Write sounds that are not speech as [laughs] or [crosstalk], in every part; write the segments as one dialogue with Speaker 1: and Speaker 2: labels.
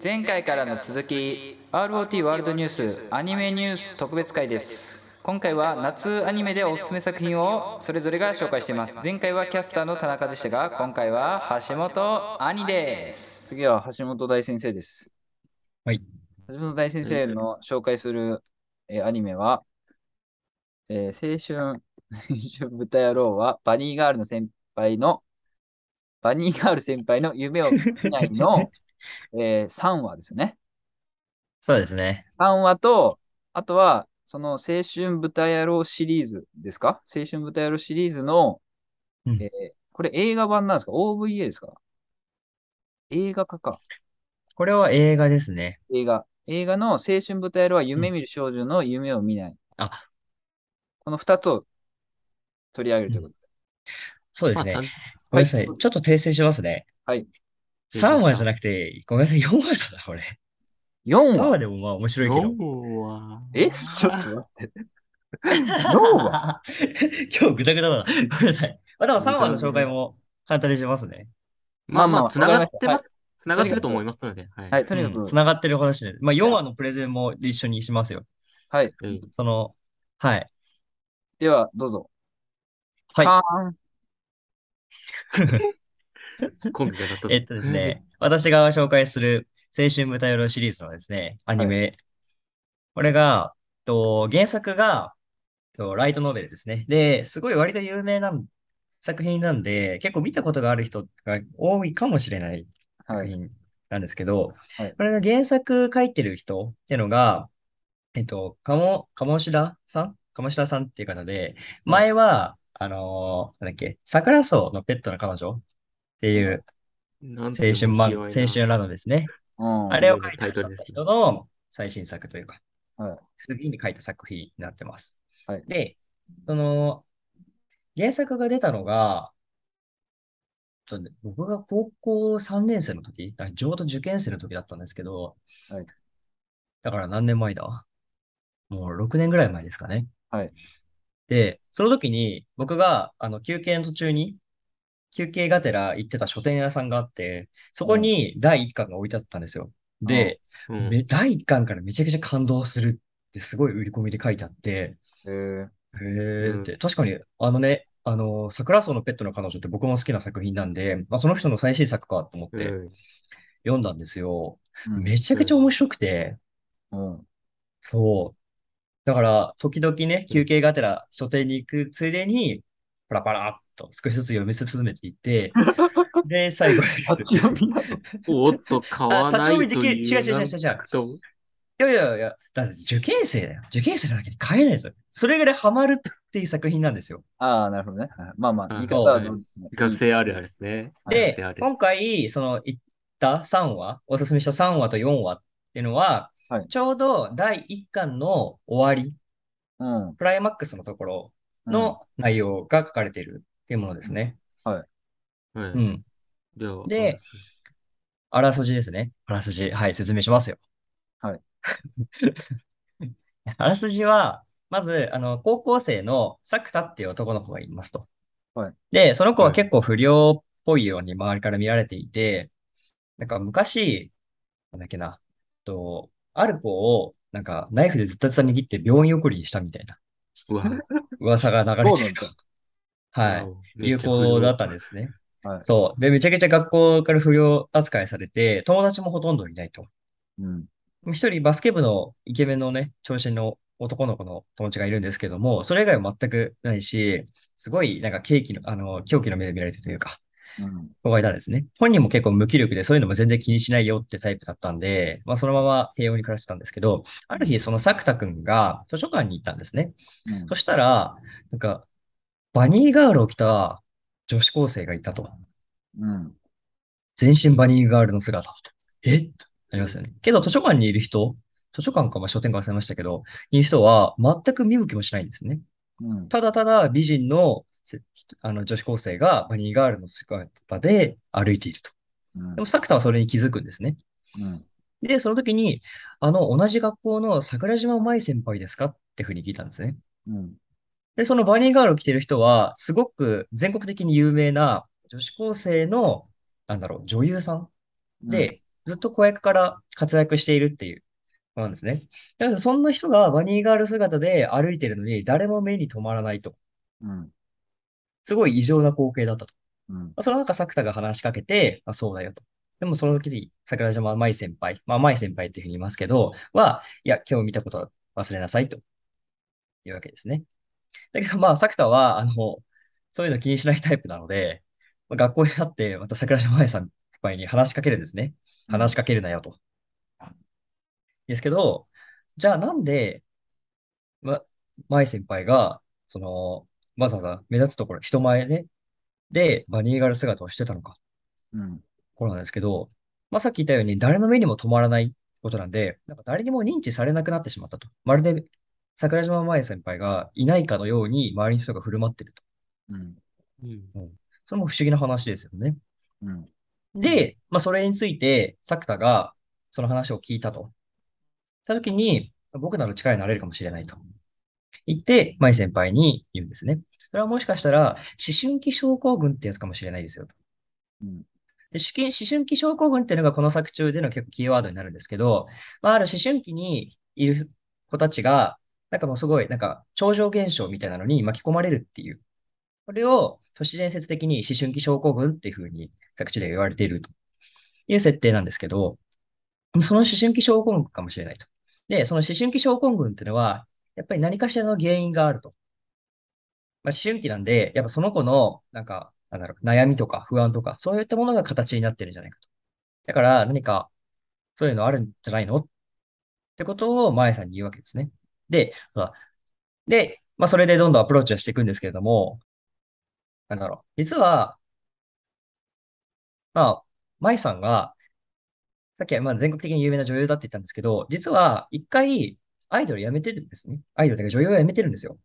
Speaker 1: 前回からの続き ROT ワールドニュースアニメニュース特別会です。今回は夏アニメでおすすめ作品をそれぞれが紹介しています。前回はキャスターの田中でしたが今回は橋本兄です。次は橋本大先生です。
Speaker 2: はい。
Speaker 1: 橋本大先生の紹介する、えーアニメは、えー青春 [laughs] 青春豚野郎はバニーガールの先輩のバニーガール先輩の夢を見ないの、えー3話ですね。
Speaker 2: そうですね。
Speaker 1: 3話と、あとは、その青春豚野郎シリーズですか？青春豚野郎シリーズの、
Speaker 2: うん
Speaker 1: えーこれ映画版なんですか ?OVA ですか？映画化か。
Speaker 2: これは映画ですね。
Speaker 1: 映画。映画の青春豚野郎は夢見る少女の夢を見ない。
Speaker 2: あ、
Speaker 1: この2つを取り上げるということで。
Speaker 2: そうですね。
Speaker 3: まあ
Speaker 2: ごめんなさいちょっと訂正しますね。
Speaker 1: はい。
Speaker 2: 3話じゃなくて、ごめんなさい。4話だな、これ。
Speaker 1: 4
Speaker 2: 3話
Speaker 1: 話
Speaker 2: でもまあ面白いけど。
Speaker 3: 4は。
Speaker 1: え？ちょっと待って。4話？[laughs]
Speaker 2: 今日グダグダだな。ごめんなさい。まあでも3話の紹介も簡単にしますね。
Speaker 3: まあまあ、つながって
Speaker 1: ま
Speaker 3: ます。つながってると思いますので。はい。
Speaker 1: はい、とにかく、
Speaker 2: つながってる話で。まあ4話のプレゼンも一緒にしますよ。
Speaker 1: はい。
Speaker 3: うん
Speaker 2: その、はい。
Speaker 1: では、どうぞ。
Speaker 2: はい
Speaker 1: カーン [laughs] [laughs]
Speaker 3: コンビが立った。
Speaker 2: えっとですね、私が紹介する青春豚夜シリーズのですね、アニメ。これが、と原作がとライトノベルですね。で、すごい割と有名な作品なんで、結構見たことがある人が多いかもしれない
Speaker 1: はい。
Speaker 2: 作品なんですけど、
Speaker 1: はい
Speaker 2: これの原作書いてる人っていうのが、えっと、鴨、鴨志田さん？鴨志田さんっていう方で、前は、あのーなんだっけ、桜草のペットの彼女っていう青春漫、
Speaker 3: 面白いな
Speaker 2: 青春ラノですね。
Speaker 1: うん。
Speaker 2: あれを書いてらっしゃった人の最新作というか、
Speaker 1: はい
Speaker 2: 次に書いた作品になってます。
Speaker 1: はい
Speaker 2: で、その、原作が出たのが、とね僕が高校3年生の時、だちょうど受験生の時だったんですけど、
Speaker 1: はい
Speaker 2: だから何年前だ？もう6年ぐらい前ですかね。
Speaker 1: はい
Speaker 2: で、その時に僕があの休憩の途中に休憩がてら行ってた書店屋さんがあって、そこに第1巻が置いてあったんですよ。で、
Speaker 3: うん。
Speaker 2: め第1巻からめちゃくちゃ感動するってすごい売り込みで書いてあって、
Speaker 1: えー、
Speaker 2: へー
Speaker 3: うん。
Speaker 2: って、確かに、あのね、あの、桜草のペットの彼女って僕も好きな作品なんで、まあ、その人の最新作かと思って
Speaker 3: うん。
Speaker 2: 読んだんですよ。
Speaker 1: うん。
Speaker 2: めちゃくちゃ面白くて、
Speaker 1: うん。
Speaker 2: そう。だから、時々ね、休憩がてら書店に行くついでに、パラパラっと少しずつ読み進めていって、[laughs] で、最後に、
Speaker 1: 立ち読みなの？
Speaker 3: おっと、買わないと
Speaker 2: あ立ち読みできる？違う違う違う違ういやいやいや、だって受験生だよ。受験生なだけに買えないですよ。それぐらいハマるっていう作品なんですよ。
Speaker 1: ああ、なるほどね。はいまあまあ、
Speaker 3: うん
Speaker 1: 言い方は
Speaker 3: 学生あるあるですね。
Speaker 2: で今回、その言った3話、おすすめした3話と4話っていうのは、
Speaker 1: はい
Speaker 2: ちょうど第1巻の終わり、
Speaker 1: うん。
Speaker 2: クライマックスのところの内容が書かれているっていうものですね。
Speaker 3: はい
Speaker 2: うん。
Speaker 3: では
Speaker 2: で、あらすじですね。あらすじ。はい、説明しますよ。
Speaker 1: はい。[laughs]
Speaker 2: あらすじは、まず、あの、高校生の作田っていう男の子がいますと。
Speaker 1: はい
Speaker 2: で、その子は
Speaker 3: はい
Speaker 2: 結構不良っぽいように周りから見られていて、なんか昔、なんだっけな、と、ある子を、なんかナイフでずったずた握って病院送りにしたみたいな [laughs] 噂が流れてると。はい。いう子だったんですね。
Speaker 1: はい。
Speaker 2: そう。で、めちゃくちゃ学校から不良扱いされて、友達もほとんどいないと。
Speaker 1: うん。
Speaker 2: 一人バスケ部のイケメンのね、長身の男の子の友達がいるんですけども、それ以外は全くないし、すごいなんかケーキの、あの、狂気の目で見られてるというか、
Speaker 1: うん。
Speaker 2: 子がいたんですね。本人も結構無気力でそういうのも全然気にしないよってタイプだったんで、まあそのまま平穏に暮らしてたんですけど、ある日その作田くんが図書館に行ったんですね。
Speaker 1: うん
Speaker 2: そしたら、なんか、バニーガールを着た女子高生がいたと。
Speaker 1: うん。
Speaker 2: 全身バニーガールの姿。え？となりますよね。けど図書館にいる人、図書館かまあ書店か忘れましたけど、いる人は全く見向きもしないんですね。
Speaker 1: うん。
Speaker 2: ただただ美人のせあの女子高生がバニーガールの姿で歩いていると。
Speaker 1: うん
Speaker 2: でも作田はそれに気づくんですね。
Speaker 1: うん。
Speaker 2: で、その時に、あの、同じ学校の桜島舞先輩ですか？ってふうに聞いたんですね。
Speaker 1: うん。
Speaker 2: で、そのバニーガールを着てる人は、すごく全国的に有名な女子高生の、なんだろう、女優さんで、ずっと子役から活躍しているっていう子なんですね。だからそんな人がバニーガール姿で歩いてるのに誰も目に留まらないと。
Speaker 1: うん。
Speaker 2: すごい異常な光景だったと。
Speaker 1: うん。
Speaker 2: まあその中、作田が話しかけて、あ、そうだよと。でもその時に桜島舞先輩、まあ舞先輩っていうふうに言いますけど、は、いや、今日見たことは忘れなさいというわけですね。だけどまあ、作田は、あの、そういうの気にしないタイプなので、まあ学校にあって、また桜島舞先輩に話しかけるんですね。話しかけるなよと。ですけど、じゃあなんで、ま、舞先輩が、その、わざわざ目立つところ、人前で、で、バニーガール姿をしてたのか。
Speaker 1: うん。
Speaker 2: ころなんですけど、まあ、さっき言ったように誰の目にも止まらないことなんで、なんか誰にも認知されなくなってしまったと。まるで桜島麻衣先輩がいないかのように周りの人が振る舞ってると。
Speaker 1: うん。
Speaker 3: うん。
Speaker 2: それも不思議な話ですよね。
Speaker 1: うん。
Speaker 2: で、まあ、それについて、作田がその話を聞いたと。したときに、僕なら力になれるかもしれないと。言って、舞先輩に言うんですね。それはもしかしたら、思春期症候群ってやつかもしれないですよと。
Speaker 1: うん。
Speaker 2: で思春思春期症候群っていうのがこの作中での結構キーワードになるんですけど、まあ、ある思春期にいる子たちが、なんかもうすごい、なんか超常現象みたいなのに巻き込まれるっていう。これを都市伝説的に思春期症候群っていうふうに作中で言われているという設定なんですけど、その思春期症候群かもしれないと。で、その思春期症候群っていうのは、やっぱり何かしらの原因があると。まあ、思春期なんで、やっぱその子の、なんか、なんだろう、悩みとか不安とか、そういったものが形になってるんじゃないかと。だから、何か、そういうのあるんじゃないの？ってことを、前さんに言うわけですね。で、まあで、まあ、それでどんどんアプローチはしていくんですけれども、なんだろう、実は、まあ、舞さんが、さっきはまあ全国的に有名な女優だって言ったんですけど、実は一回アイドル辞めてるんですね。アイドルというか女優を辞めてるんですよ。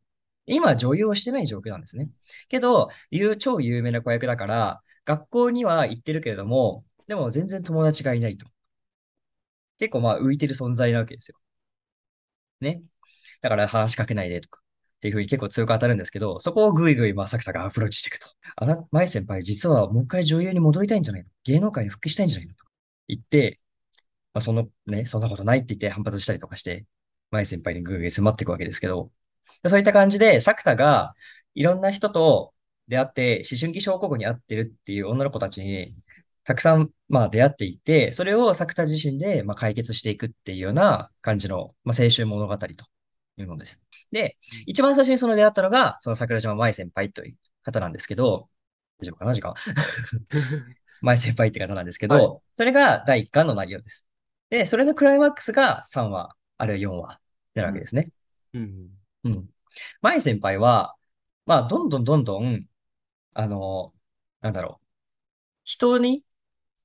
Speaker 2: 今女優をしてない状況なんですね。けど、有超有名な子役だから、学校には行ってるけれども、でも全然友達がいないと。結構まあ浮いてる存在なわけですよ。ね。だから話しかけないでとか。っていうふうに結構強く当たるんですけど、そこをぐいぐい、まあ、作田がアプローチしていくと。あな、舞先輩、実はもう一回女優に戻りたいんじゃないの？芸能界に復帰したいんじゃないの？とか言って、まあ、そのね、そんなことないって言って反発したりとかして、舞先輩にぐいぐい迫っていくわけですけど、そういった感じで、作田がいろんな人と出会って、思春期症候群に合ってるっていう女の子たちに、たくさん、まあ、出会っていって、それを作田自身で、まあ、解決していくっていうような感じの、まあ、青春物語というものです。で、一番最初にその出会ったのが、その桜島舞先輩という方なんですけど、大丈夫かな？時間 [laughs] 舞先輩って方なんですけど、
Speaker 3: はい
Speaker 2: それが第1巻の内容です。で、それのクライマックスが3話、あるいは4話になるわけですね。
Speaker 3: うん。
Speaker 2: うん。舞先輩は、まあ、どんどんどんどん、あの、なんだろう。人に、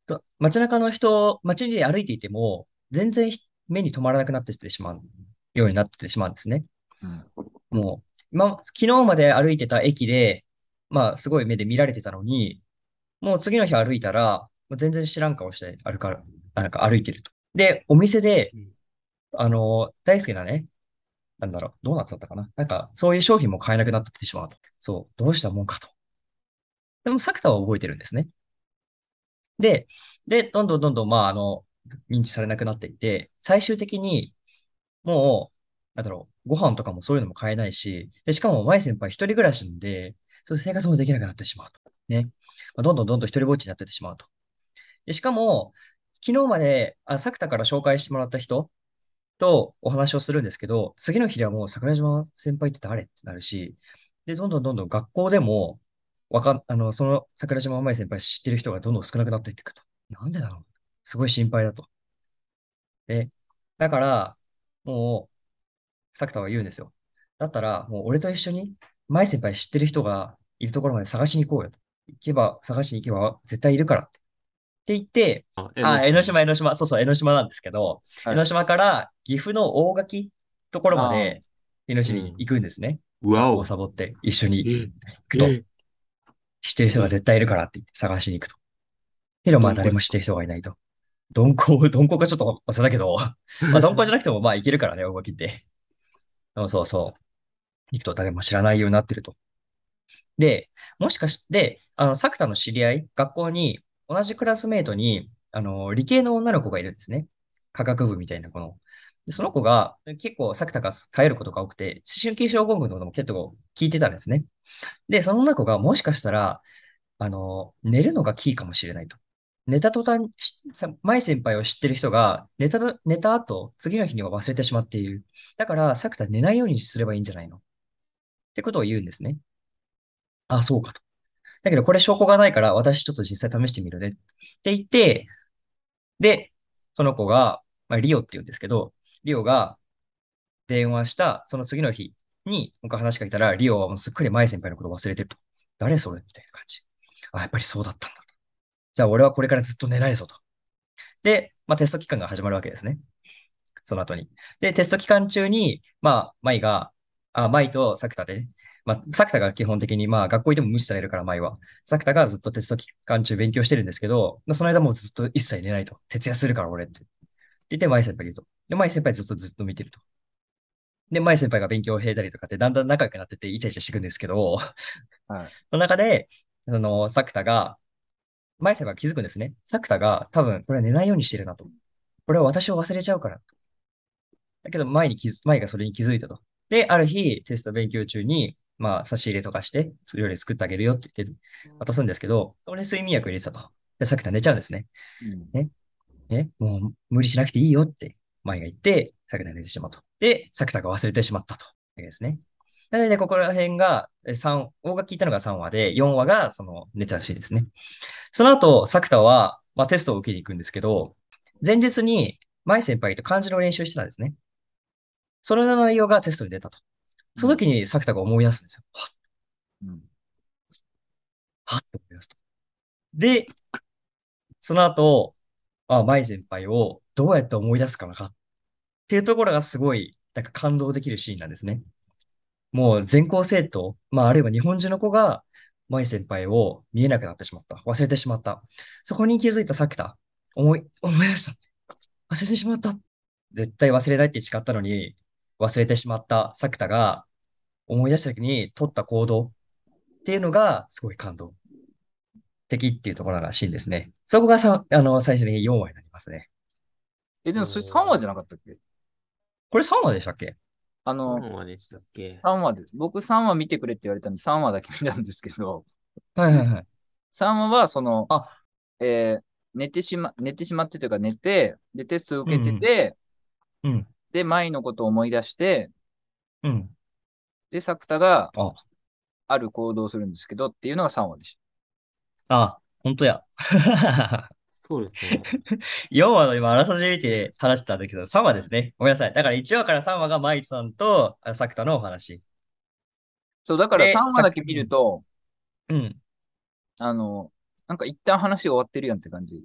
Speaker 2: と街中の人、街で歩いていても、全然ひ目に留まらなくなってしまうようになってしまうんですね。
Speaker 1: うん。
Speaker 2: もう、今、昨日まで歩いてた駅で、まあ、すごい目で見られてたのに、もう次の日歩いたら、もう全然知らん顔して歩か、なんか歩いてると。で、お店で
Speaker 3: うん、
Speaker 2: あの、大好きなね、なんだろう、ドーナツだったかな？なんか、そういう商品も買えなくなってしまうと。そう、どうしたもんかと。でも、作田は覚えてるんですね。で、で、どんどんどんどん、まあ、あの、認知されなくなっていって、最終的に、もう、なんだろう、ご飯とかもそういうのも買えないし、で、しかも、舞先輩一人暮らしなんで、そういう生活もできなくなってしまうと。ね。まあどんどんどんどん一人ぼっちになっててしまうと。で、しかも、昨日まで、あ、作田から紹介してもらった人とお話をするんですけど、次の日ではもう桜島先輩って誰ってなるし、で、どんどんどんどん学校でも、わか、あの、その桜島舞先輩知ってる人がどんどん少なくなっていってくと。なんでだろうすごい心配だと。で、だから、もう、作田は言うんですよ。だったら、もう俺と一緒に、舞先輩知ってる人がいるところまで探しに行こうよと。行けば、探しに行けば絶対いるからって。って言って、
Speaker 3: あ、
Speaker 2: あ、江ノ島、江ノ島、そうそう、江ノ島なんですけど、
Speaker 1: はい
Speaker 2: 江ノ島から岐阜の大垣ところまで、江ノ島に行くんですね。
Speaker 3: うわお。
Speaker 2: サボって一緒に
Speaker 3: え
Speaker 2: 行くと。
Speaker 3: え
Speaker 2: 知ってる人が絶対いるからって言って探しに行くと。けど、まあ誰も知ってる人がいないと。鈍行、[laughs] 鈍行がちょっと忘れたけど、[laughs] まあ鈍行じゃなくてもまあ行けるからね、大垣って。そうそうそう。行くと誰も知らないようになってると。で、もしかして、あの、作田の知り合い、学校に同じクラスメイトに、あの、理系の女の子がいるんですね。科学部みたいな子の。でその子が結構作田が耐えることが多くて、思春期症候群のことも結構聞いてたんですね。で、その女の子がもしかしたら、あの、寝るのがキーかもしれないと。寝た途端、しさ舞先輩を知ってる人が、寝たと、寝た後、次の日には忘れてしまっている。だから、作田寝ないようにすればいいんじゃないの？ってことを言うんですね。あ、そうかと。だけど、これ証拠がないから、私ちょっと実際試してみるね。って言って、で、その子が、まあ、リオって言うんですけど、リオが電話した、その次の日に、僕が話しかけたら、リオはもうすっかり舞先輩のことを忘れてると。誰それ？みたいな感じ。あ、やっぱりそうだったんだ。じゃあ俺はこれからずっと寝ないぞと。で、まあテスト期間が始まるわけですね。その後に。で、テスト期間中に、まあ、舞が、あ、舞と作田でね、まあ、作田が基本的に、まあ、学校行っても無視されるから、舞は。作田がずっとテスト期間中勉強してるんですけど、まあ、その間もうずっと一切寝ないと。徹夜するから俺って。って言って、舞先輩に言うと。で、舞先輩ずっとずっと見てると。で、舞先輩が勉強を経たりとかって、だんだん仲良くなってて、イチャイチャしていくんですけど、
Speaker 1: はい。
Speaker 2: その中で、その、作田が、舞先輩が気づくんですね。作田が多分、これは寝ないようにしてるなと。これは私を忘れちゃうから。だけど、前に気づ、舞がそれに気づいたと。で、ある日、テスト勉強中に、まあ、差し入れとかして、料理作ってあげるよって言って渡すんですけど、俺睡眠薬入れてたと。で、作田寝ちゃうんですね。
Speaker 1: うん
Speaker 2: ね、もう無理しなくていいよって、舞が言って、作田が寝てしまうと。で、作田が忘れてしまったと。ですね。なので、ここら辺が、え三大が聞いたのが3話で、4話が、その、寝たらしいですね。その後、作田は、まあ、テストを受けに行くんですけど、前日に、舞先輩と漢字の練習してたんですね。それの内容がテストに出たと。その時に作田が思い出すんですよ。はっ、
Speaker 1: うん
Speaker 2: はっと思い出すと。で、その後、あ、舞先輩をどうやって思い出すかなかっていうところがすごい、なんか感動できるシーンなんですね。もう全校生徒、まああるいは日本中の子が、舞先輩を見えなくなってしまった。忘れてしまった。そこに気づいた作田、思い、思い出した。忘れてしまった。絶対忘れないって誓ったのに、忘れてしまった作田が、思い出した時に取った行動っていうのが、すごい感動的っていうところらしいんですね。そこがさ、あの、最初に4話になりますね。
Speaker 1: え、でもそれ3話じゃなかったっけ？
Speaker 2: これ3話でしたっけ？
Speaker 1: あの、
Speaker 3: 何話でしたっけ
Speaker 1: ？3話です。僕3話見てくれって言われたんで3話だけ見たんですけど、
Speaker 2: はいはいはい。
Speaker 1: 3話はその、
Speaker 2: あ
Speaker 1: えー寝てしま、寝てしまってというか寝て、で、テスト受けてて、
Speaker 2: うん。
Speaker 1: で、舞のことを思い出して、
Speaker 2: うん。
Speaker 1: で、作田が
Speaker 2: あ、
Speaker 1: ある行動をするんですけどっていうのが3話でし
Speaker 2: あ、本当や。[laughs]
Speaker 3: そうですね。[laughs]
Speaker 2: 4話の今、あらさじ見て話してたんだけど、3話ですね。ごめんなさい。だから1話から3話がマイさんとあ作田のお話。
Speaker 1: た。そう、だから
Speaker 2: で
Speaker 1: 3話だけ見ると、
Speaker 2: うん。
Speaker 1: あの、なんか一旦話が終わってるやんって感じ。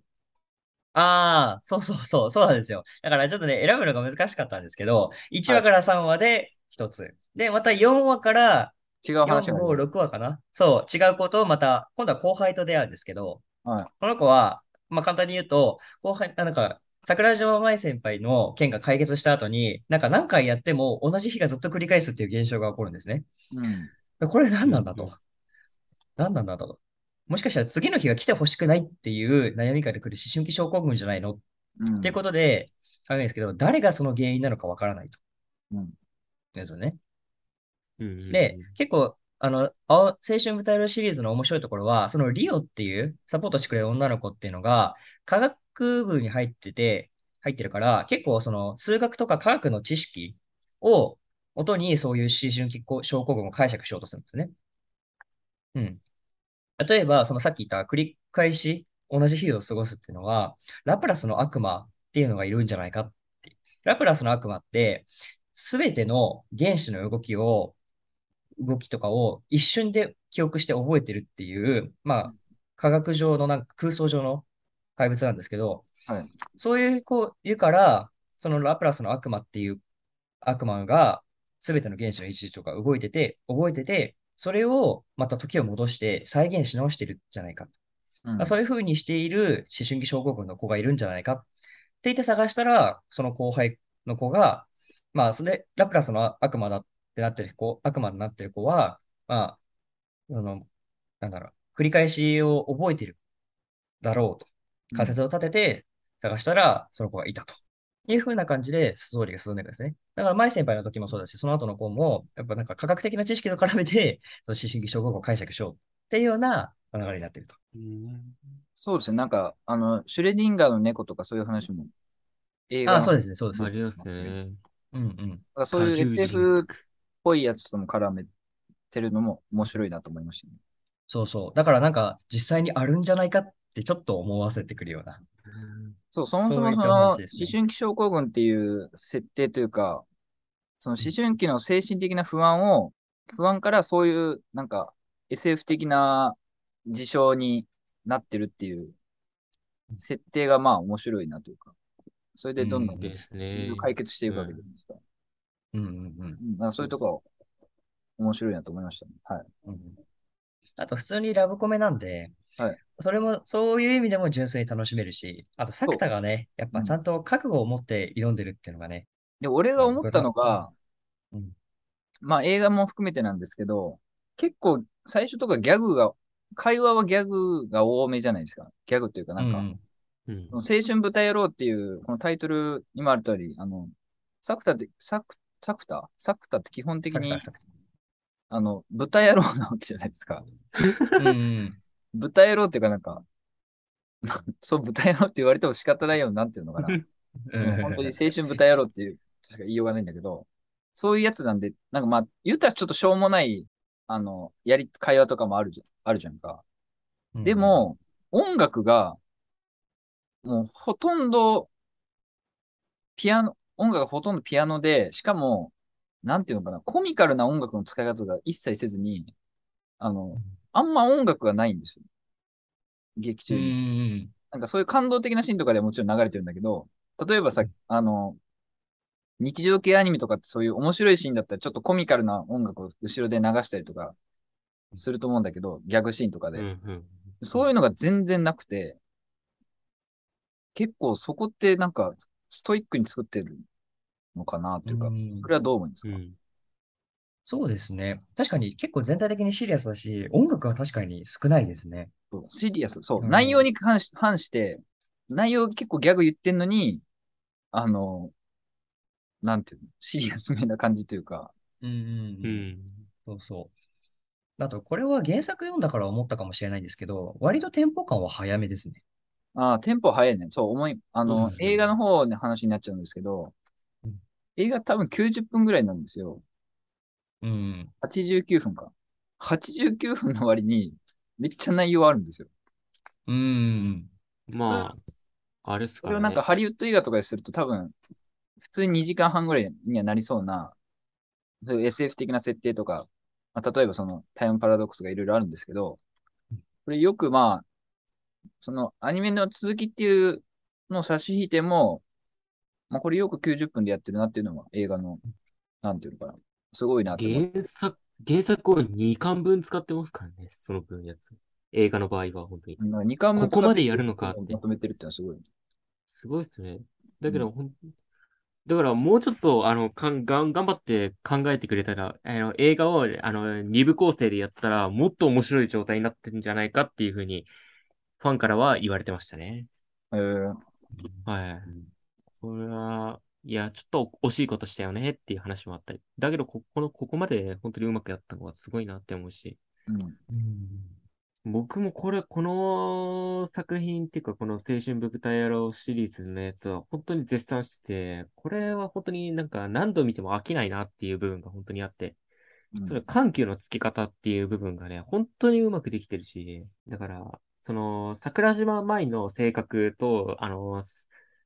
Speaker 2: ああ、そうそうそう、そうなんですよ。だからちょっとね、選ぶのが難しかったんですけど、1話から3話で1つ。で、また4話から4、
Speaker 1: 違う話があ
Speaker 2: 5、
Speaker 1: る。
Speaker 2: 6話かなそう、違う子とまた、今度は後輩と出会うんですけど、
Speaker 1: はい。
Speaker 2: この子は、まあ簡単に言うと、後輩、あなんか、桜島舞先輩の件が解決した後に、なんか何回やっても同じ日がずっと繰り返すっていう現象が起こるんですね。
Speaker 1: うん。
Speaker 2: これ何なんだ
Speaker 3: うんうん
Speaker 2: と。何なんだと。もしかしたら次の日が来てほしくないっていう悩みから来る思春期症候群じゃないの？
Speaker 1: うん。
Speaker 2: っていうことで考えるんですけど、誰がその原因なのかわからないと。
Speaker 1: うん。
Speaker 2: ですよね。
Speaker 3: うんうんうん
Speaker 2: で、結構、あの、青春舞台裏シリーズの面白いところは、そのリオっていうサポートしてくれる女の子っていうのが、科学部に入ってて、入ってるから、結構その数学とか科学の知識を元にそういう思春期症候群を解釈しようとするんですね。うん。例えば、そのさっき言った繰り返し同じ日を過ごすっていうのは、ラプラスの悪魔っていうのがいるんじゃないかって。ラプラスの悪魔って、すべての原子の動きを動きとかを一瞬で記憶して覚えてるっていう、まあ、科学上のなんか空想上の怪物なんですけど、
Speaker 1: はい。
Speaker 2: そういう子言うから、そのラプラスの悪魔っていう悪魔が全ての原子の位置とか動いてて、覚えてて、それをまた時を戻して再現し直してるんじゃないか。
Speaker 1: うん。
Speaker 2: まあそういう風にしている思春期症候群の子がいるんじゃないか。って言って探したら、その後輩の子が、まあ、それ、ラプラスの悪魔だってなってる子、悪魔になってる子は、まあ、その、なんだろう、繰り返しを覚えてるだろうと。仮説を立てて探したら、その子がいたと。いう風な感じでストーリーが進んでいくんですね。だから、舞先輩の時もそうだし、その後の子も、やっぱなんか科学的な知識と絡めて、[laughs] その思春期症候群を解釈しようっていうような流れになっていると。
Speaker 1: そうですね。なんか、あの、シュレディンガーの猫とかそういう話も映画
Speaker 2: あ、そうですね、そうです。
Speaker 3: ありますね。
Speaker 2: うんうん。
Speaker 1: かそういう SF っぽいやつとも絡めてるのも面白いなと思いましたね。
Speaker 2: そうそう。だからなんか、実際にあるんじゃないかってちょっと思わせてくるような。
Speaker 1: そう、そもそもその思春期症候群っていう設定というか、その思春期の精神的な不安を、不安からそういうなんか SF 的な事象になってるっていう設定がまあ面白いなというか、それでどんどん。解決していくわけじゃないですか。
Speaker 2: うんうんうん。
Speaker 1: うん、そういうとこ面白いなと思いましたね。はい。
Speaker 2: うんあと、普通にラブコメなんで、
Speaker 1: はい
Speaker 2: それも、そういう意味でも純粋に楽しめるし、あと、作田がね、やっぱちゃんと覚悟を持って挑んでるっていうのがね、
Speaker 1: で、俺が思ったのが、
Speaker 2: うん
Speaker 1: まあ映画も含めてなんですけど、結構最初とかギャグが、会話はギャグが多めじゃないですか。ギャグというかなんか、
Speaker 2: うん
Speaker 3: うん
Speaker 1: 青春豚野郎っていう、このタイトルにもある通り、あの、作田って、作、作田作田って基本的に。あの、豚野郎なわけじゃないですか。
Speaker 2: うんうん。[laughs]
Speaker 1: 豚野郎っていうかなんか、そう、豚野郎って言われても仕方ないようになんていうのかな。[laughs] 本当に青春豚野郎っていうしか言いようがないんだけど、そういうやつなんで、なんかまあ、言ったらちょっとしょうもない、あの、やり、会話とかもあるじゃん、あるじゃんか。
Speaker 2: うん
Speaker 1: で、も、音楽が、もうほとんど、ピアノ、音楽がほとんどピアノで、しかも、なんていうのかな、コミカルな音楽の使い方が一切せずに、あの、あんま音楽がないんですよ。劇中に。
Speaker 2: ん
Speaker 1: なんかそういう感動的なシーンとかではもちろん流れてるんだけど、例えばさ、あの、日常系アニメとかってそういう面白いシーンだったらちょっとコミカルな音楽を後ろで流したりとかすると思うんだけど、ギャグシーンとかで。
Speaker 3: うんうん
Speaker 1: そういうのが全然なくて、結構そこってなんかストイックに作ってるのかなというか、
Speaker 2: うん
Speaker 1: それはどう思いますか、
Speaker 3: うん
Speaker 2: そうですね。確かに結構全体的にシリアスだし、音楽は確かに少ないですね。
Speaker 1: そうシリアス、そう、
Speaker 2: うん
Speaker 1: 内容に関し反して、内容結構ギャグ言ってんのに、あの、なんていうの、シリアスめな感じというか、
Speaker 2: うんうん
Speaker 3: う
Speaker 2: うん
Speaker 3: ん。
Speaker 2: そうそう。あと、これは原作読んだから思ったかもしれないんですけど、割とテンポ感は早めですね。
Speaker 1: ああ、テンポ早いね。そう、思い、あの、
Speaker 3: そうですね
Speaker 1: 映画の方の話になっちゃうんですけど
Speaker 2: うん、
Speaker 1: 映画多分90分ぐらいなんですよ。
Speaker 2: うん。
Speaker 1: 89分か。89分の割に、めっちゃ内容あるんですよ。
Speaker 2: うん。
Speaker 3: まあ、あれっすかね。
Speaker 1: それをなんかハリウッド映画とかですると多分、普通に2時間半ぐらいにはなりそうな、そういう SF 的な設定とか、まあ、例えばそのタイムパラドックスがいろいろあるんですけど、これよくまあ、そのアニメの続きっていうのを差し引いても、まあこれよく90分でやってるなっていうのは映画の、なんていうのかな。すごいなって思う。
Speaker 3: 原作、原作を2巻分使ってますからね、その分やつ。映画の場合は本当に。
Speaker 1: 2巻
Speaker 3: ここまでやるのかって
Speaker 1: まとめてるってのはすごい。
Speaker 3: すごいですね。だけど、ほん、だからもうちょっと、あの、かん、がん、頑張って考えてくれたら、あの、映画を、あの、二部構成でやったら、もっと面白い状態になってるんじゃないかっていうふうに、ファンからは言われてましたね。
Speaker 1: えー、
Speaker 3: はい。これは、いや、ちょっと惜しいことしたよねっていう話もあったり。だけど、ここの、ここまで本当にうまくやったのはすごいなって思うし。
Speaker 1: うん。
Speaker 3: 僕もこれ、この作品っていうか、この青春豚野郎シリーズのやつは本当に絶賛してて、これは本当になんか何度見ても飽きないなっていう部分が本当にあって、
Speaker 1: うん
Speaker 3: それ緩急のつけ方っていう部分がね、本当にうまくできてるし、だから、その、桜島舞の性格と、あの、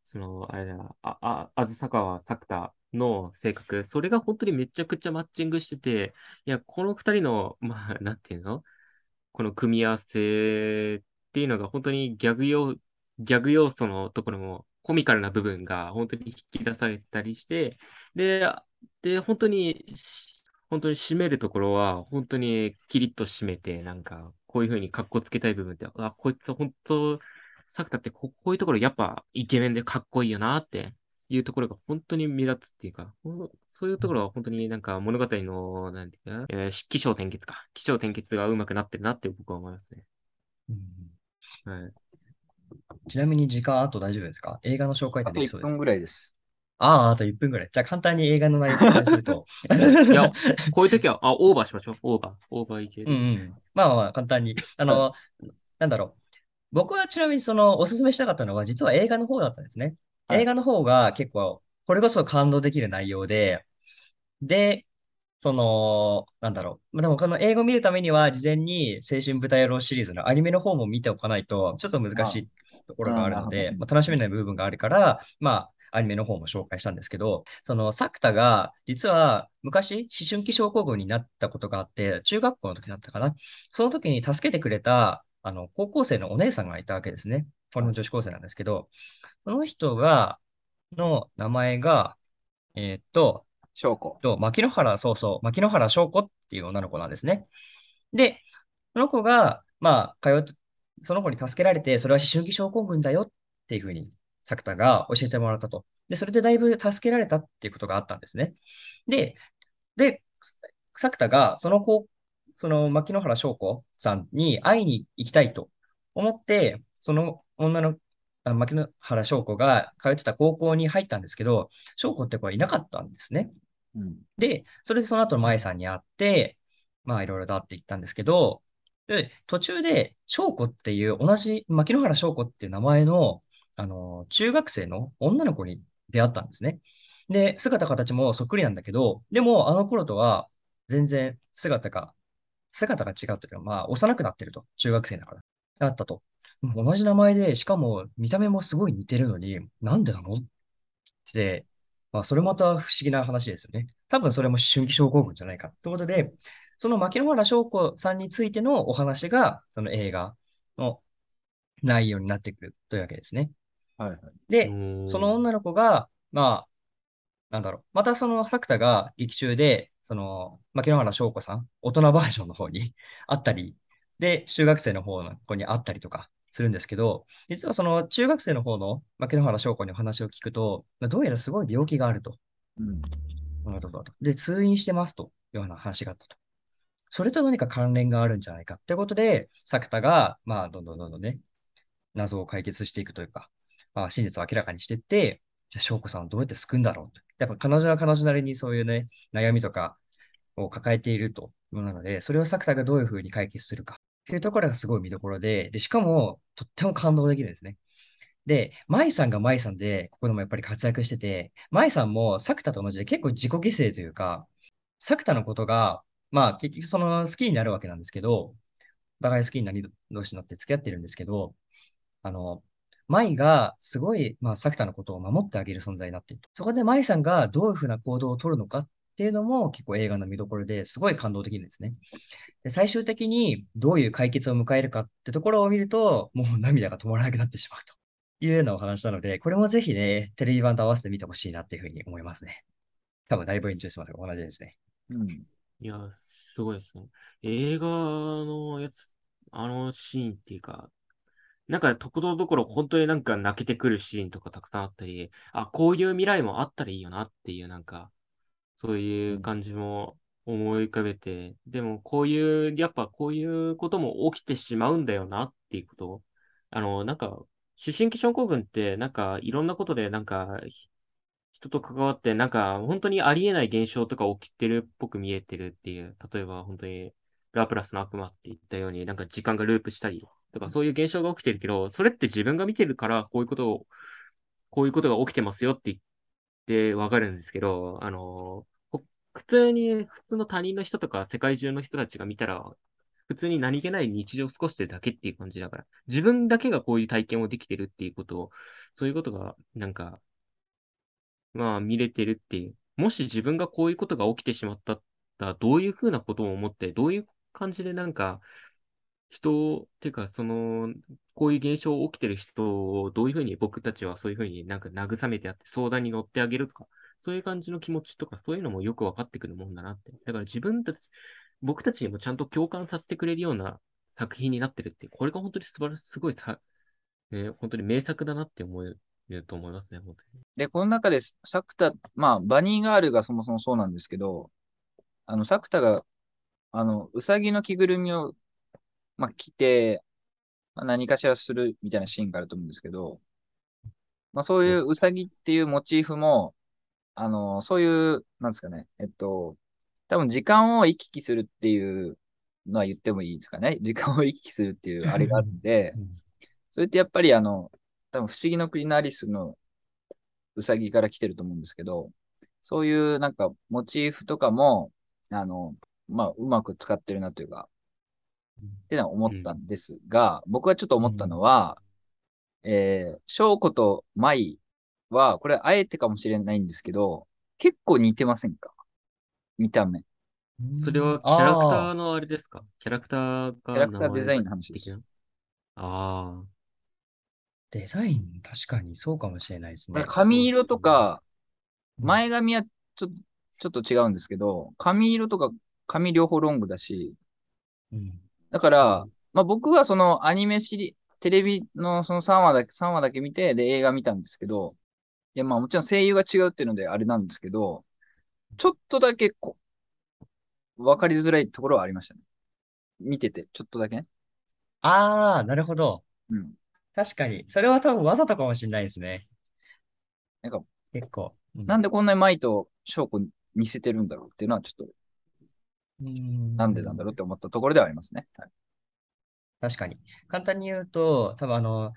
Speaker 3: その、あれだ、あ、あ、ずさ川作田の性格、それが本当にめちゃくちゃマッチングしてて、いや、この二人の、まあ、なんていうの？この組み合わせっていうのが本当にギャグ要、ギャグ要素のところもコミカルな部分が本当に引き出されたりして、で、で、本当に、本当に締めるところは本当にキリッと締めて、なんか、こういう風に格好つけたい部分って、あ、こいつ本当、作田ってここういうところやっぱイケメンでかっこいいよなっていうところが本当に目立つっていうか、ほんそういうところは本当になんか物語の、なんていうかな、えー起承転結か。起承転結がうまくなってるなって僕は思いますね。はい。
Speaker 2: ちなみに時間あと大丈夫ですか？映画の紹介って
Speaker 1: あと1
Speaker 2: できそうですか
Speaker 1: 分ぐらいです。
Speaker 2: ああ、あと1分ぐらい。じゃあ簡単に映画の内容を説明すると。
Speaker 3: いや、[laughs] こういう時は、あ、オーバーしましょう。オーバー。オーバーいける。
Speaker 2: うんうん。まあまあまあ、簡単に。あの、なんだろう。僕はちなみにその、おすすめしたかったのは、実は映画の方だったんですね。
Speaker 1: はい
Speaker 2: 映画の方が結構、これこそ感動できる内容で、で、その、なんだろう。まあでもこの英語を見るためには、事前に青春舞台野郎シリーズのアニメの方も見ておかないと、ちょっと難しいところがあるので、まあ、楽しめない部分があるから、まあ、アニメの方も紹介したんですけど、その作田が、実は昔、思春期症候群になったことがあって、中学校の時だったかな。その時に助けてくれた、あの、高校生のお姉さんがいたわけですね。これも女子高生なんですけど、その人が、の名前が、えーっと、
Speaker 1: 証拠。
Speaker 2: と、牧野原、そうそう、牧野原翔子っていう女の子なんですね。で、その子が、まあ、通って、その子に助けられて、それは思春期症候群だよっていうふうに、作田が教えてもらったと。で、それでだいぶ助けられたっていうことがあったんですね。で、で、作田が、その子、その牧野原翔子さんに会いに行きたいと思って、その女の、あ牧野原翔子が通ってた高校に入ったんですけど、翔子って子はいなかったんですね。
Speaker 1: うん。
Speaker 2: で、それでその後、舞さんに会って、まあ、いろいろだって言ったんですけど、で、途中で、翔子っていう、同じ、牧野原翔子っていう名前の、あの、中学生の女の子に出会ったんですね。で、姿形もそっくりなんだけど、でも、あの頃とは、全然姿が、姿が違うっていうか、まあ、幼くなってると。中学生だから。だったと。同じ名前で、しかも、見た目もすごい似てるのに、なんでなのって、まあ、それまた不思議な話ですよね。多分それも春期症候群じゃないか。ということで、その牧野原翔子さんについてのお話が、その映画の内容になってくるというわけですね。
Speaker 1: はいはい。
Speaker 2: で、
Speaker 3: うん
Speaker 2: その女の子が、まあ、なんだろう。またその作田が劇中で、その、牧野原翔子さん、大人バージョンの方に [laughs] 会ったり、で、中学生の方の子に会ったりとかするんですけど、実はその中学生の方の牧野原翔子にお話を聞くと、まあどうやらすごい病気があると。
Speaker 1: うん。
Speaker 2: なるほどで、通院してますというような話があったと。それと何か関連があるんじゃないかってことで、作田が、まあ、どんどんどんどんね、謎を解決していくというか、まあ、真実を明らかにしてって、じゃあ、翔子さんをどうやって救うんだろうと。やっぱ彼女は彼女なりにそういうね、悩みとかを抱えているというのなので、それを作田がどういうふうに解決するかっていうところがすごい見どころで、で、しかも、とっても感動できるんですね。で、舞さんが舞さんで、ここでもやっぱり活躍してて、舞さんも作田と同じで結構自己犠牲というか、作田のことが、まあ結局その好きになるわけなんですけど、お互い好きになり同士になって付き合ってるんですけど、あの、舞がすごい、まあ作田のことを守ってあげる存在になっている。そこで舞さんがどういうふうな行動を取るのかっていうのも結構映画の見どころですごい感動的ですね。で最終的にどういう解決を迎えるかってところを見ると、もう涙が止まらなくなってしまうと。いうようなお話なので、これもぜひね、テレビ版と合わせて見てほしいなっていうふうに思いますね。多分だいぶ延長してますが、同じですね。
Speaker 1: うん。
Speaker 3: いや、すごいですね。映画のやつ、あのシーンっていうか、なんか、ところどころ本当になんか泣けてくるシーンとかたくさんあったり、あ、こういう未来もあったらいいよなっていう、なんか、そういう感じも思い浮かべて、でもこういう、やっぱこういうことも起きてしまうんだよなっていうこと。を、あの、なんか、思春期症候群って、なんか、いろんなことで、なんか、人と関わって、なんか、本当にありえない現象とか起きてるっぽく見えてるっていう、例えば本当に、ラプラスの悪魔って言ったように、なんか時間がループしたりとか、そういう現象が起きてるけど、それって自分が見てるから、こういうことを、こういうことが起きてますよって言ってわかるんですけど、あの、ほ普通に、普通の他人の人とか世界中の人たちが見たら、普通に何気ない日常を過ごしてるだけっていう感じだから、自分だけがこういう体験をできてるっていうことを、そういうことが、なんか、まあ見れてるっていう。もし自分がこういうことが起きてしまったら、どういうふうなことを思って、どういう感じでなんか、人を、ていうか、その、こういう現象起きてる人をどういうふうに僕たちはそういうふうになんか慰めてやって相談に乗ってあげるとか、そういう感じの気持ちとか、そういうのもよくわかってくるもんだなって。だから自分たち、僕たちにもちゃんと共感させてくれるような作品になってるって、これが本当に素晴らしい、すごいさ、ね、本当に名作だなって思えると思いますね、本当に。
Speaker 1: で、この中で、作田、まあ、バニーガールがそもそもそうなんですけど、あの、作田が、あの、うさぎの着ぐるみを、まあ、着て、まあ、何かしらするみたいなシーンがあると思うんですけど、まあそういううさぎっていうモチーフも、あの、そういう、なんですかね、えっと、多分時間を行き来するっていうのは言ってもいいですかね。時間を行き来するっていうあれがあるん。で、それってやっぱりあの、多分不思議の国のアリスのうさぎから来てると思うんですけど、そういうなんかモチーフとかも、あの、まあ、うまく使ってるなというか、ってのは思ったんですが、僕はちょっと思ったのは、えー、翔子と舞は、これあえてかもしれないんですけど、結構似てませんか？見た目。
Speaker 3: それはキャラクターのあれですか？キャラクターが
Speaker 1: キャラクターデザインの話です。
Speaker 3: ああ。
Speaker 2: デザイン、確かにそうかもしれないですね。
Speaker 1: 髪色とか、
Speaker 2: うん
Speaker 1: 前髪はちょっと、ちょっと違うんですけど、髪色とか髪両方ロングだし、
Speaker 2: うん
Speaker 1: だから、まあ僕はそのアニメシリ、テレビのその3話だけ、3話だけ見て、で映画見たんですけど、いやまあもちろん声優が違うっていうのであれなんですけど、ちょっとだけこう、わかりづらいところはありましたね。見てて、ちょっとだけね。
Speaker 2: ああ、なるほど。
Speaker 1: うん。
Speaker 2: 確かに。それは多分わざとかもしれないですね。
Speaker 1: なんか、
Speaker 2: 結構。うん
Speaker 1: なんでこんなに舞と翔子に似せてるんだろうっていうのはちょっと、
Speaker 2: うん
Speaker 1: なんでなんだろうって思ったところではありますね。はい
Speaker 2: 確かに。簡単に言うと、多分あの、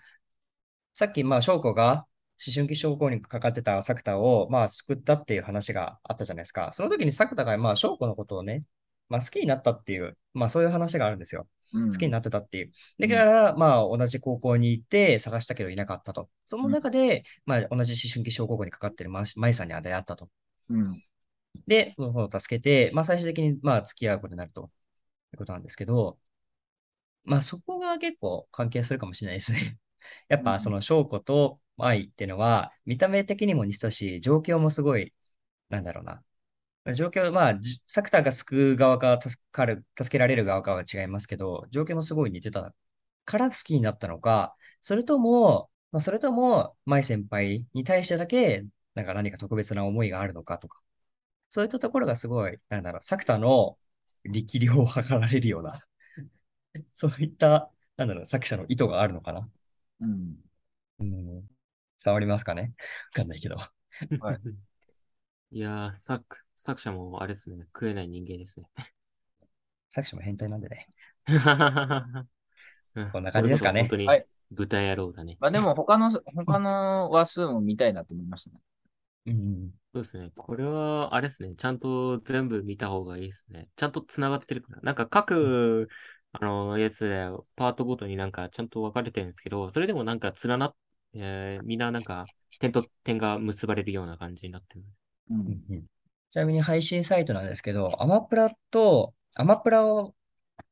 Speaker 2: さっき、まあ、翔子が思春期症候にかかってた作田を、まあ、救ったっていう話があったじゃないですか。その時に作田が、まあ、翔子のことをね、まあ、好きになったっていう、まあ、そういう話があるんですよ。
Speaker 1: うん
Speaker 2: 好きになってたっていう。
Speaker 1: うん
Speaker 2: だから、まあ、同じ高校に行って探したけどいなかったと。その中で、まあ、同じ思春期症候群にかかってるま舞さんには出会ったと。
Speaker 1: うん。
Speaker 2: で、その子を助けて、まあ、最終的に、まあ、付き合うことになるということなんですけど、まあ、そこが結構関係するかもしれないですね。[laughs] やっぱ、その翔子と愛っていうのは、見た目的にも似てたし、状況もすごい、なんだろうな。状況、まあ、じ作田が救う側か助かる、助けられる側かは違いますけど、状況もすごい似てたから好きになったのか、それとも、まあ、それとも、舞先輩に対してだけ、なんか何か特別な思いがあるのかとか、そういったところがすごい、なんだろう、作田の力量を図られるような、[laughs] そういった、なんだろう、作者の意図があるのかな。
Speaker 1: うん。
Speaker 2: うん、伝わりますかね？わかんないけど。
Speaker 1: はい [laughs]
Speaker 3: いやー、作、作者もあれですね、食えない人間ですね。
Speaker 2: 作者も変態なんでね。
Speaker 3: う [laughs] ん
Speaker 2: こんな感じですかね
Speaker 3: 本当に
Speaker 1: はい
Speaker 3: 豚野郎だね。
Speaker 1: まあでも他の、他の話数も見たいなと思いましたね。
Speaker 2: うん。
Speaker 3: そうですね。これは、あれですね。ちゃんと全部見た方がいいですね。ちゃんと繋がってるから。なんか各、あの、やつで、パートごとになんかちゃんと分かれてるんですけど、それでもなんか連なっ、えーみんななんか点と点が結ばれるような感じになってる。
Speaker 1: う。
Speaker 2: うんんちなみに配信サイトなんですけど、アマプラと、アマプラ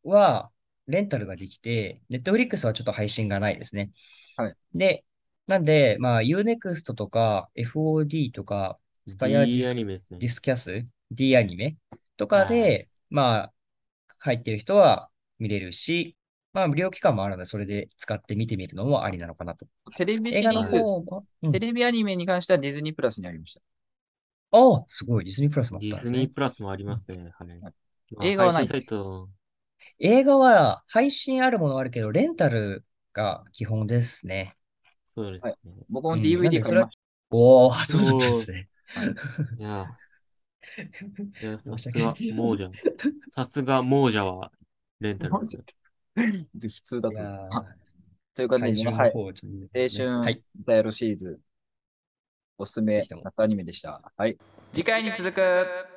Speaker 2: はレンタルができて、ネットフリックスはちょっと配信がないですね。
Speaker 1: はい。
Speaker 2: で、なんで、まあ、Unext とか FOD とか、スタヤディ
Speaker 3: D
Speaker 2: ス
Speaker 3: アニメですね
Speaker 2: ディ。スキャス ?D アニメとかで、まあ、入ってる人は見れるし、まあ、無料期間もあるので、それで使って見てみるのもありなのかなと。
Speaker 1: テレビシ
Speaker 2: 映画の
Speaker 1: リーズ、
Speaker 2: 方は、うん
Speaker 1: テレビアニメに関してはディズニープラスにありました。
Speaker 2: ああ、すごい、ディズニープラスもあっ
Speaker 3: ディ
Speaker 2: たんですね。
Speaker 3: ズニープラスもありますね。はい。まあ
Speaker 1: 映画はない
Speaker 3: 配信サイト、
Speaker 2: 映画は配信あるものはあるけど、レンタルが基本ですね。
Speaker 3: そうですね。
Speaker 1: 僕も
Speaker 2: うん
Speaker 1: DVD
Speaker 2: なんでそれ
Speaker 1: 買いまし
Speaker 2: おー、そうだったんですね。
Speaker 3: いや、いや [laughs] さすが亡者。さすが亡者は、レンタルですよ。
Speaker 1: た。普通だと。という感じで、
Speaker 2: 配信
Speaker 1: はい。青春
Speaker 2: はい。
Speaker 1: 歌やろシリーズ、おすすめアニメでした。はい。
Speaker 4: 次回に続く